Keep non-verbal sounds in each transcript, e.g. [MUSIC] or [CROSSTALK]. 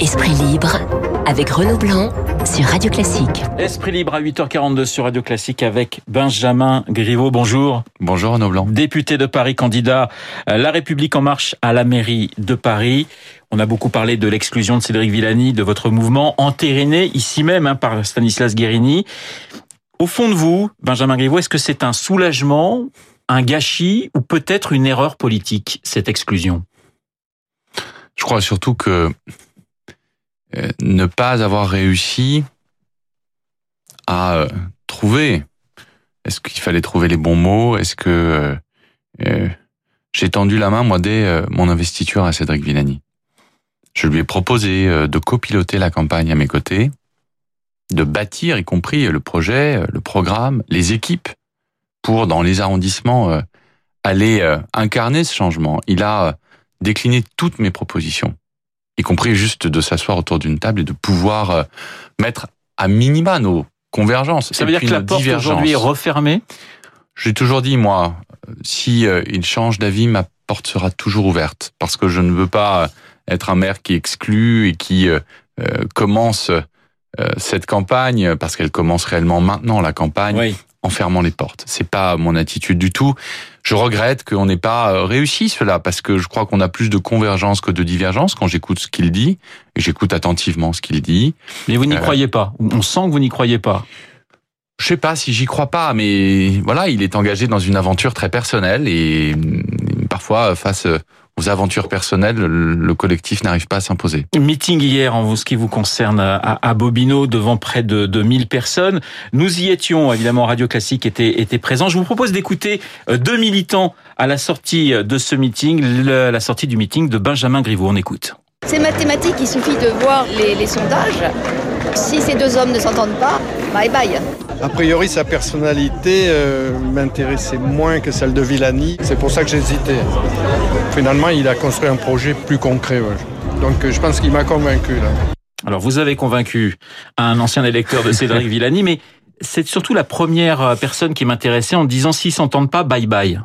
Esprit libre avec Renaud Blanc sur Radio Classique. Esprit libre à 8h42 sur Radio Classique avec Benjamin Griveaux. Bonjour. Bonjour Renaud Blanc. Député de Paris, candidat La République en marche à la mairie de Paris. On a beaucoup parlé de l'exclusion de Cédric Villani de votre mouvement, entériné ici même hein, par Stanislas Guérini. Au fond de vous, Benjamin Griveaux, est-ce que c'est un soulagement, un gâchis ou peut-être une erreur politique, cette exclusion? Je crois surtout que euh, ne pas avoir réussi à euh, trouver, est-ce qu'il fallait trouver les bons mots? Est-ce que euh, j'ai tendu la main, moi, dès mon investiture à Cédric Villani? Je lui ai proposé de copiloter la campagne à mes côtés, de bâtir, y compris le projet, le programme, les équipes, pour, dans les arrondissements, aller incarner ce changement. Il a décliné toutes mes propositions y compris juste de s'asseoir autour d'une table et de pouvoir euh, mettre à minima nos convergences. Ça veut dire que la porte aujourd'hui est refermée? J'ai toujours dit, moi, si euh, il change d'avis, ma porte sera toujours ouverte. Parce que je ne veux pas être un maire qui exclut et qui euh, commence cette campagne, parce qu'elle commence réellement maintenant, la campagne, en fermant les portes. C'est pas mon attitude du tout. Je regrette qu'on n'ait pas euh, réussi cela parce que je crois qu'on a plus de convergence que de divergence quand j'écoute ce qu'il dit et j'écoute attentivement ce qu'il dit. Mais vous n'y euh, croyez pas. On sent que vous n'y croyez pas. Je sais pas si j'y crois pas, mais voilà, il est engagé dans une aventure très personnelle et mm, parfois face aux aventures personnelles, le collectif n'arrive pas à s'imposer. Meeting hier en ce qui vous concerne à, Bobino devant près de, de 1000 personnes. Nous y étions, évidemment, Radio Classique était, était présent. Je vous propose d'écouter euh, deux militants à la sortie de ce meeting, la sortie du meeting de Benjamin Griveaux. On écoute. C'est mathématique, il suffit de voir les, les sondages. Si ces deux hommes ne s'entendent pas, bye bye. A priori, sa personnalité euh, m'intéressait moins que celle de Villani. C'est pour ça que j'hésitais. Finalement, il a construit un projet plus concret. Donc, euh, je pense qu'il m'a convaincu. Là. Alors, vous avez convaincu un ancien électeur de Cédric [LAUGHS] Villani, mais c'est surtout la première euh, personne qui m'intéressait en disant s'ils s'entendent pas, bye bye.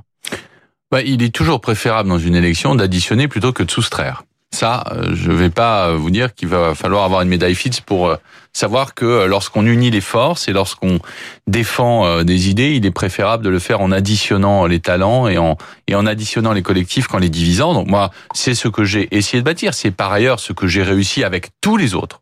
Bah, il est toujours préférable dans une élection d'additionner plutôt que de soustraire. Ça, euh, je ne vais pas euh, vous dire qu'il va falloir avoir une médaille Fitz pour euh, savoir que lorsqu'on unit les forces et lorsqu'on défend des idées, il est préférable de le faire en additionnant les talents et en, et en additionnant les collectifs qu'en les divisant. Donc moi, c'est ce que j'ai essayé de bâtir. C'est par ailleurs ce que j'ai réussi avec tous les autres.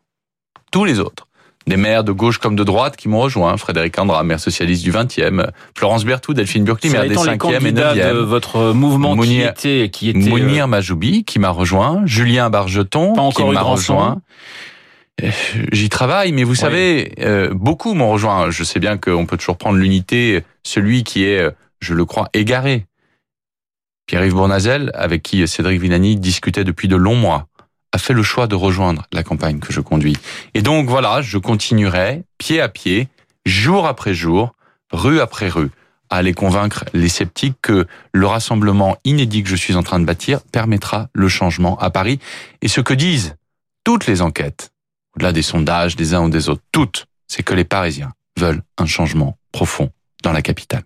Tous les autres des maires de gauche comme de droite qui m'ont rejoint. Frédéric Andra, maire socialiste du 20e, Florence Berthoud, Delphine Burkli, maire des 5e et 9e. de votre mouvement Mounir, qui était... Qui était Mounir euh, Majoubi qui m'a rejoint, Julien Bargeton qui m'a rejoint. Euh, j'y travaille, mais vous savez, euh, beaucoup m'ont rejoint. Je sais bien qu'on peut toujours prendre l'unité, celui qui est, je le crois, égaré. Pierre-Yves Bournazel, avec qui Cédric Villani discutait depuis de longs mois a fait le choix de rejoindre la campagne que je conduis. Et donc voilà, je continuerai pied à pied, jour après jour, rue après rue, à aller convaincre les sceptiques que le rassemblement inédit que je suis en train de bâtir permettra le changement à Paris. Et ce que disent toutes les enquêtes, au-delà des sondages des uns ou des autres, toutes, c'est que les Parisiens veulent un changement profond dans la capitale.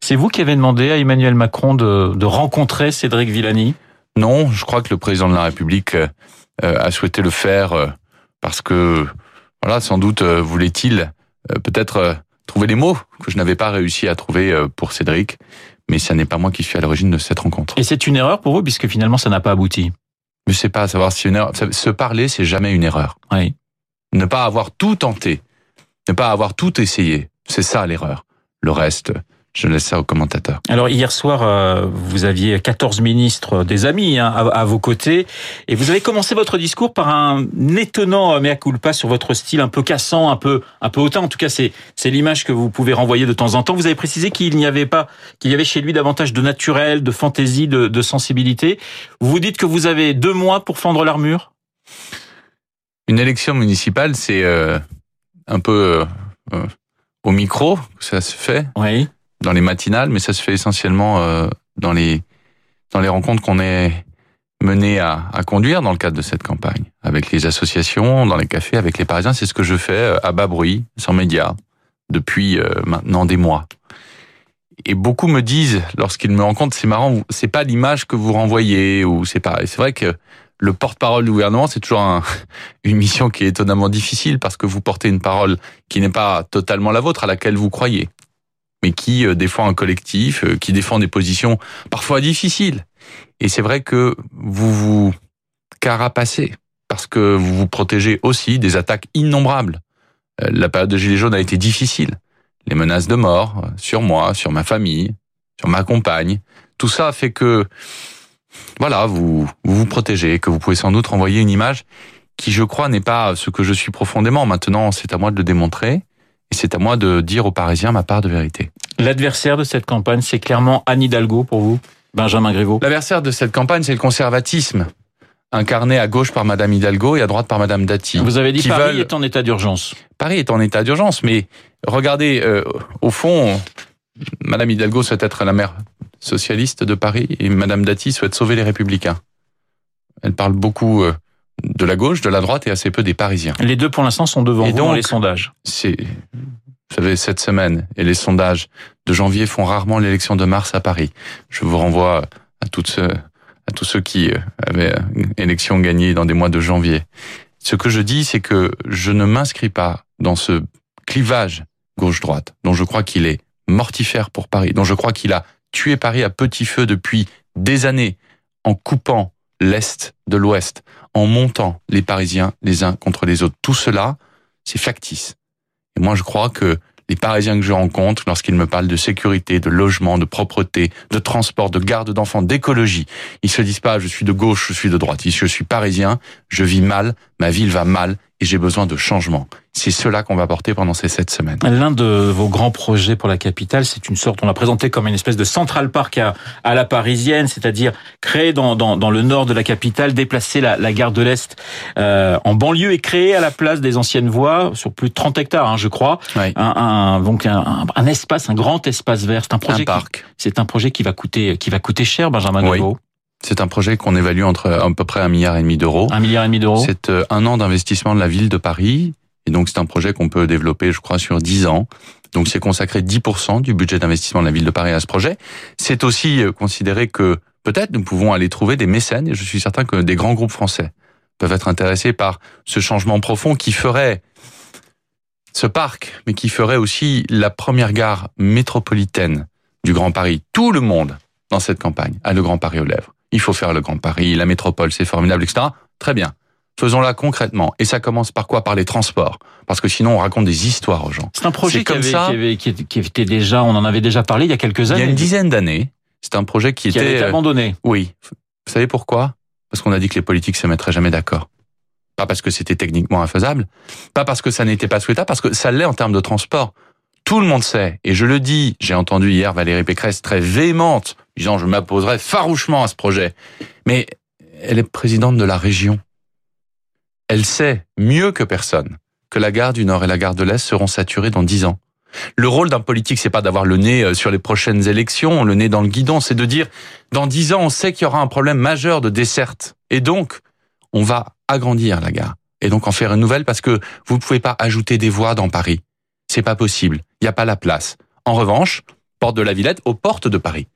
C'est vous qui avez demandé à Emmanuel Macron de, de rencontrer Cédric Villani? Non, je crois que le président de la République euh, a souhaité le faire euh, parce que, voilà, sans doute euh, voulait-il peut-être trouver les mots que je n'avais pas réussi à trouver pour Cédric, mais ce n'est pas moi qui suis à l'origine de cette rencontre. Et c'est une erreur pour vous, puisque finalement ça n'a pas abouti? Je sais pas, savoir si une erreur. Se parler, c'est jamais une erreur. Oui. Ne pas avoir tout tenté, ne pas avoir tout essayé, c'est ça l'erreur. Le reste, je laisse ça aux commentateurs. Alors hier soir, euh, vous aviez 14 ministres, des amis hein, à, vos côtés, et vous avez commencé votre discours par un étonnant mea culpa sur votre style un peu cassant, un peu un peu hautain. En tout cas, c'est c'est l'image que vous pouvez renvoyer de temps en temps. Vous avez précisé qu'il n'y avait pas qu'il y avait chez lui davantage de naturel, de fantaisie, de, de sensibilité. Vous vous dites que vous avez deux mois pour fendre l'armure? Une élection municipale, c'est euh, un peu euh, au micro que ça se fait. Oui dans les matinales, mais ça se fait essentiellement euh, dans les dans les rencontres qu'on est mené à, à, conduire dans le cadre de cette campagne, avec les associations, dans les cafés, avec les Parisiens. C'est ce que je fais euh, à bas bruit, sans médias, depuis euh, maintenant des mois. et beaucoup me disent, lorsqu'ils me rencontrent, c'est marrant, c'est pas l'image que vous renvoyez, ou c'est pas. C'est vrai que le porte-parole du gouvernement, c'est toujours [LAUGHS] une mission qui est étonnamment difficile parce que vous portez une parole qui n'est pas totalement la vôtre, à laquelle vous croyez, mais qui euh, défend un collectif, euh, qui défend des positions parfois difficiles. Et c'est vrai que vous vous carapacez parce que vous vous protégez aussi des attaques innombrables. Euh, la période de Gilets jaunes a été difficile les menaces de mort sur moi, sur ma famille, sur ma compagne. Tout ça fait que, voilà, vous vous, vous protégez, que vous pouvez sans doute renvoyer une image qui, je crois, n'est pas ce que je suis profondément. Maintenant, c'est à moi de le démontrer. Et c'est à moi de dire aux Parisiens ma part de vérité. L'adversaire de cette campagne, c'est clairement Anne Hidalgo pour vous, Benjamin Griveaux L'adversaire de cette campagne, c'est le conservatisme, incarné à gauche par Madame Hidalgo et à droite par Madame Dati. Vous avez dit Paris est en état d'urgence. Paris est en état d'urgence, mais regardez, euh, au fond, Madame Hidalgo souhaite être la maire socialiste de Paris et Madame Dati souhaite sauver les républicains. Elle parle beaucoup euh, de la gauche, de la droite et assez peu des Parisiens. Les deux, pour l'instant, sont devant vous dans les sondages. C'est, vous savez, cette semaine et les sondages de janvier font rarement l'élection de mars à Paris. Je vous renvoie à toutes à tous ceux qui euh, avaient une élection gagnée dans des mois de janvier. Ce que je dis, c'est que je ne m'inscris pas dans ce clivage gauche-droite, dont je crois qu'il est mortifère pour Paris, dont je crois qu'il a tué Paris à petit feu depuis des années, en coupant l'Est de l'Ouest, en montant les Parisiens les uns contre les autres. Tout cela, c'est factice. Et moi, je crois que les Parisiens que je rencontre, lorsqu'ils me parlent de sécurité, de logement, de propreté, de transport, de garde d'enfants, d'écologie, ils se disent pas je suis de gauche, je suis de droite. Ils je suis parisien, je vis mal, ma ville va mal et j'ai besoin de changement. C'est cela qu'on va porter pendant ces sept semaines. L'un de vos grands projets pour la capitale, c'est une sorte, on l'a présenté comme une espèce de Central Park à, à la parisienne, c'est-à-dire créer dans, dans, dans, le nord de la capitale, déplacer la, la gare de l'Est euh, en banlieue et créer à la place des anciennes voies, sur plus de 30 hectares, hein, je crois, un, un, donc un, un, espace, un grand espace vert. C'est un projet. Un parc. C'est un projet qui va coûter, qui va coûter cher, Benjamin oui. C'est un projet qu'on évalue entre à peu près un milliard et demi d'euros. Un milliard et demi d'euros. C'est euh, un an d'investissement de la ville de Paris. Et donc, c'est un projet qu'on peut développer, je crois, sur dix ans. Donc, c'est consacré 10% du budget d'investissement de la ville de Paris à ce projet. C'est aussi euh, considéré que peut-être nous pouvons aller trouver des mécènes, et je suis certain que des grands groupes français peuvent être intéressés par ce changement profond qui ferait ce parc, mais qui ferait aussi la première gare métropolitaine du Grand Paris. Tout le monde dans cette campagne a le Grand Paris aux lèvres il faut faire le Grand Paris, la métropole, c'est formidable, etc. Très bien. Faisons-la concrètement. Et ça commence par quoi? Par les transports. Parce que sinon, on raconte des histoires aux gens. C'est un projet qui, avait, ça, qui, avait, qui, était déjà, on en avait déjà parlé il y a quelques années. Il y a une dizaine d'années. C'est un projet qui, qui était... été abandonné. Oui. Vous savez pourquoi? Parce qu'on a dit que les politiques se mettraient jamais d'accord. Pas parce que c'était techniquement infaisable, pas parce que ça n'était pas souhaitable, parce que ça l'est en termes de transport. Tout le monde sait, et je le dis, j'ai entendu hier Valérie Pécresse très véhémente, disant je m'opposerai farouchement à ce projet. Mais elle est présidente de la région. Elle sait mieux que personne que la gare du Nord et la gare de l'Est seront saturées dans dix ans. Le rôle d'un politique, c'est pas d'avoir le nez euh, sur les prochaines élections, le nez dans le guidon, c'est de dire, dans dix ans, on sait qu'il y aura un problème majeur de desserte. Et donc, on va agrandir la gare. Et donc en faire une nouvelle parce que vous ne pouvez pas ajouter des voies dans Paris. C'est pas possible. Il n'y a pas la place. En revanche, porte de la Villette aux portes de Paris.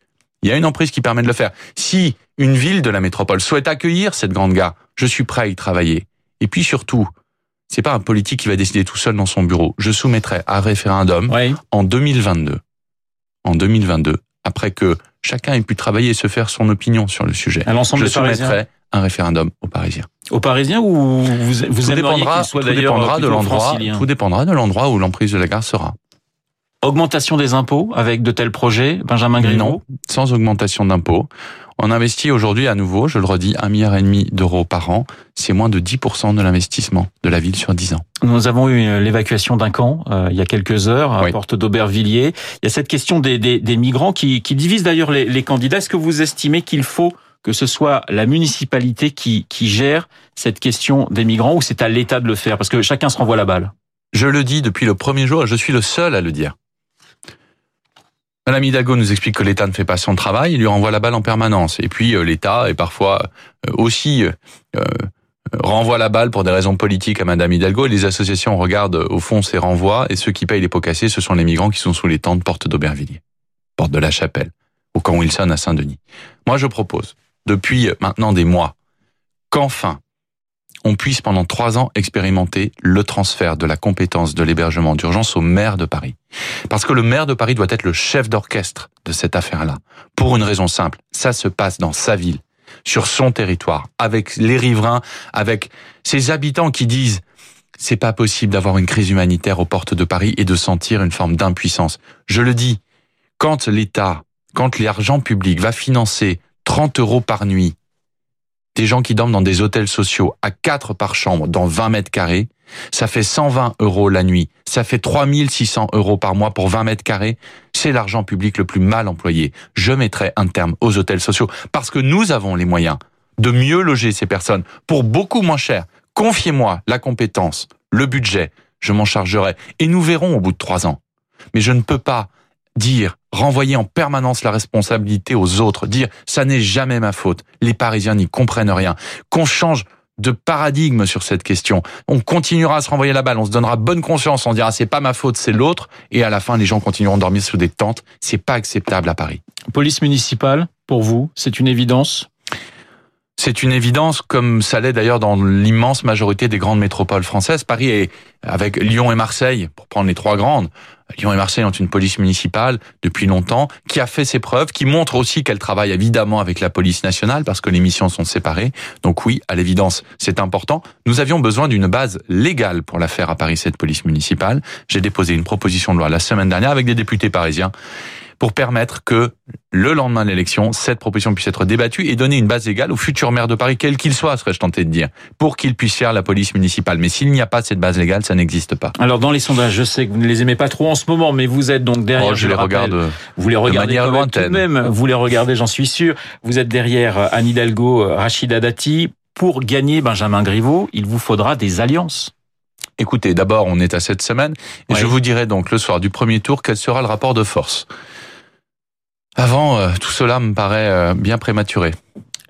Il y a une emprise qui permet de le faire. Si une ville de la métropole souhaite accueillir cette grande gare, je suis prêt à y travailler. Et puis surtout, c'est pas un politique qui va décider tout seul dans son bureau. Je soumettrai un référendum en 2022. En 2022, après que chacun ait pu travailler et se faire son opinion sur le sujet. À l'ensemble je soumettrai un référendum aux Parisiens. Aux Parisiens ou vous, vous tout dépendra, tout dépendra de l'endroit, tout dépendra de l'endroit où l'emprise de la gare sera. Augmentation des impôts avec de tels projets, Benjamin Griveaux Non, sans augmentation d'impôts. On investit aujourd'hui à nouveau, je le redis, un milliard et demi d'euros par an. C'est moins de 10% de l'investissement de la ville sur 10 ans. Nous avons eu euh, l'évacuation d'un camp euh, il y a quelques heures à Porte d'Aubervilliers. Il y a cette question des, des, des migrants qui, qui divise d'ailleurs les, les candidats. Est-ce que vous estimez qu'il faut que ce soit la municipalité qui, qui gère cette question des migrants ou c'est à l'État de le faire? Parce que chacun se renvoie la balle. Je le dis depuis le premier jour et je suis le seul à le dire. Madame Hidalgo nous explique que l'État ne fait pas son travail, il lui renvoie la balle en permanence. Et puis euh, l'État est parfois euh, aussi euh, renvoie la balle pour des raisons politiques à Madame Hidalgo et les associations regardent au fond ces renvois et ceux qui payent les pots cassés, ce sont les migrants qui sont sous les tentes portes d'Aubervilliers. porte de la Chapelle, au camp Wilson à Saint-Denis. Moi, je propose, depuis maintenant des mois, qu'enfin, on puisse pendant trois ans expérimenter le transfert de la compétence de l'hébergement d'urgence au maire de Paris. Parce que le maire de Paris doit être le chef d'orchestre de cette affaire-là. Pour une raison simple, ça se passe dans sa ville, sur son territoire, avec les riverains, avec ses habitants qui disent c'est pas possible d'avoir une crise humanitaire aux portes de Paris et de sentir une forme d'impuissance. Je le dis, quand l'État, quand l'argent public va financer 30 euros par nuit des gens qui dorment dans des hôtels sociaux à 4 par chambre dans 20 mètres carrés, ça fait 120 euros la nuit, ça fait 3600 euros par mois pour 20 mètres carrés, c'est l'argent public le plus mal employé. Je mettrai un terme aux hôtels sociaux parce que nous avons les moyens de mieux loger ces personnes pour beaucoup moins cher. Confiez-moi la compétence, le budget, je m'en chargerai et nous verrons au bout de trois ans. Mais je ne peux pas dire, renvoyer en permanence la responsabilité aux autres, dire ça n'est jamais ma faute, les Parisiens n'y comprennent rien, qu'on change de paradigme sur cette question. On continuera à se renvoyer la balle, on se donnera bonne conscience, on dira c'est pas ma faute, c'est l'autre, et à la fin les gens continueront de dormir sous des tentes. C'est pas acceptable à Paris. Police municipale, pour vous, c'est une évidence? C'est une évidence, comme ça l'est d'ailleurs dans l'immense majorité des grandes métropoles françaises. Paris est, avec Lyon et Marseille, pour prendre les trois grandes, Lyon et Marseille ont une police municipale depuis longtemps, qui a fait ses preuves, qui montre aussi qu'elle travaille évidemment avec la police nationale, parce que les missions sont séparées. Donc oui, à l'évidence, c'est important. Nous avions besoin d'une base légale pour la faire à Paris, cette police municipale. J'ai déposé une proposition de loi la semaine dernière avec des députés parisiens pour permettre que le lendemain de l'élection, cette proposition puisse être débattue et donner une base égale au futur maire de Paris, quel qu'il soit, serais-je tenté de dire, pour qu'il puisse faire la police municipale. Mais s'il n'y a pas cette base légale, ça n'existe pas. Alors dans les sondages, je sais que vous ne les aimez pas trop en ce moment, mais vous êtes donc derrière. Oh, je, les regarde. Vous les regardez de lointaine. même. Vous les regardez, j'en suis sûr. Vous êtes derrière euh, Anne Hidalgo, euh, Rachida Dati. Pour gagner Benjamin Griveaux, il vous faudra des alliances. Écoutez, d'abord, on est à cette semaine, et je vous dirai donc le soir du premier tour quel sera le rapport de force. Avant, euh, tout cela me paraît euh, bien prématuré.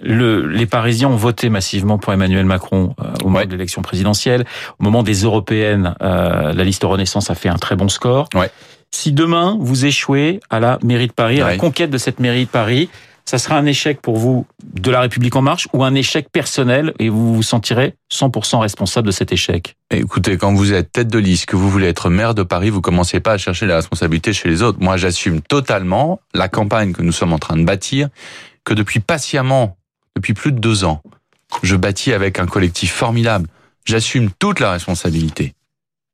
Le, les Parisiens ont voté massivement pour Emmanuel Macron euh, au moment de l'élection présidentielle. Au moment des européennes, la liste Renaissance a fait un très bon score. Ouais. Si demain vous échouez à la mairie de Paris, à la conquête de cette mairie de Paris, ça sera un échec pour vous de la République en marche ou un échec personnel et vous vous sentirez 100% responsable de cet échec? Écoutez, quand vous êtes tête de liste, que vous voulez être maire de Paris, vous commencez pas à chercher la responsabilité chez les autres. Moi, j'assume totalement la campagne que nous sommes en train de bâtir, que depuis patiemment, depuis plus de deux ans, je bâtis avec un collectif formidable. J'assume toute la responsabilité.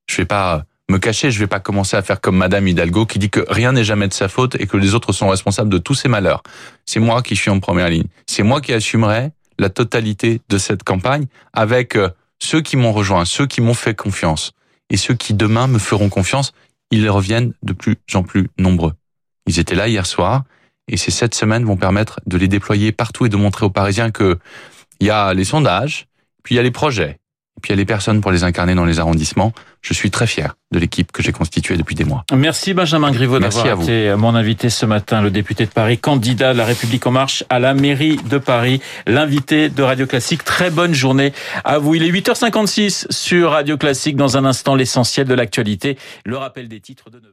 Je fais pas me cacher, je vais pas commencer à faire comme Madame Hidalgo qui dit que rien n'est jamais de sa faute et que les autres sont responsables de tous ses malheurs. C'est moi qui suis en première ligne. C'est moi qui assumerai la totalité de cette campagne avec euh, ceux qui m'ont rejoint, ceux qui m'ont fait confiance et ceux qui demain me feront confiance. Ils reviennent de plus en plus nombreux. Ils étaient là hier soir et ces sept semaines vont permettre de les déployer partout et de montrer aux Parisiens que il y a les sondages, puis il y a les projets, puis il y a les personnes pour les incarner dans les arrondissements. Je suis très fier de l'équipe que j'ai constituée depuis des mois. Merci Benjamin Griveaux d'avoir été mon invité ce matin, le député de Paris, candidat de la République en marche à la mairie de Paris, l'invité de Radio Classique. Très bonne journée à vous. Il est 8h56 sur Radio Classique. Dans un instant, l'essentiel de l'actualité, le rappel des titres de 9h.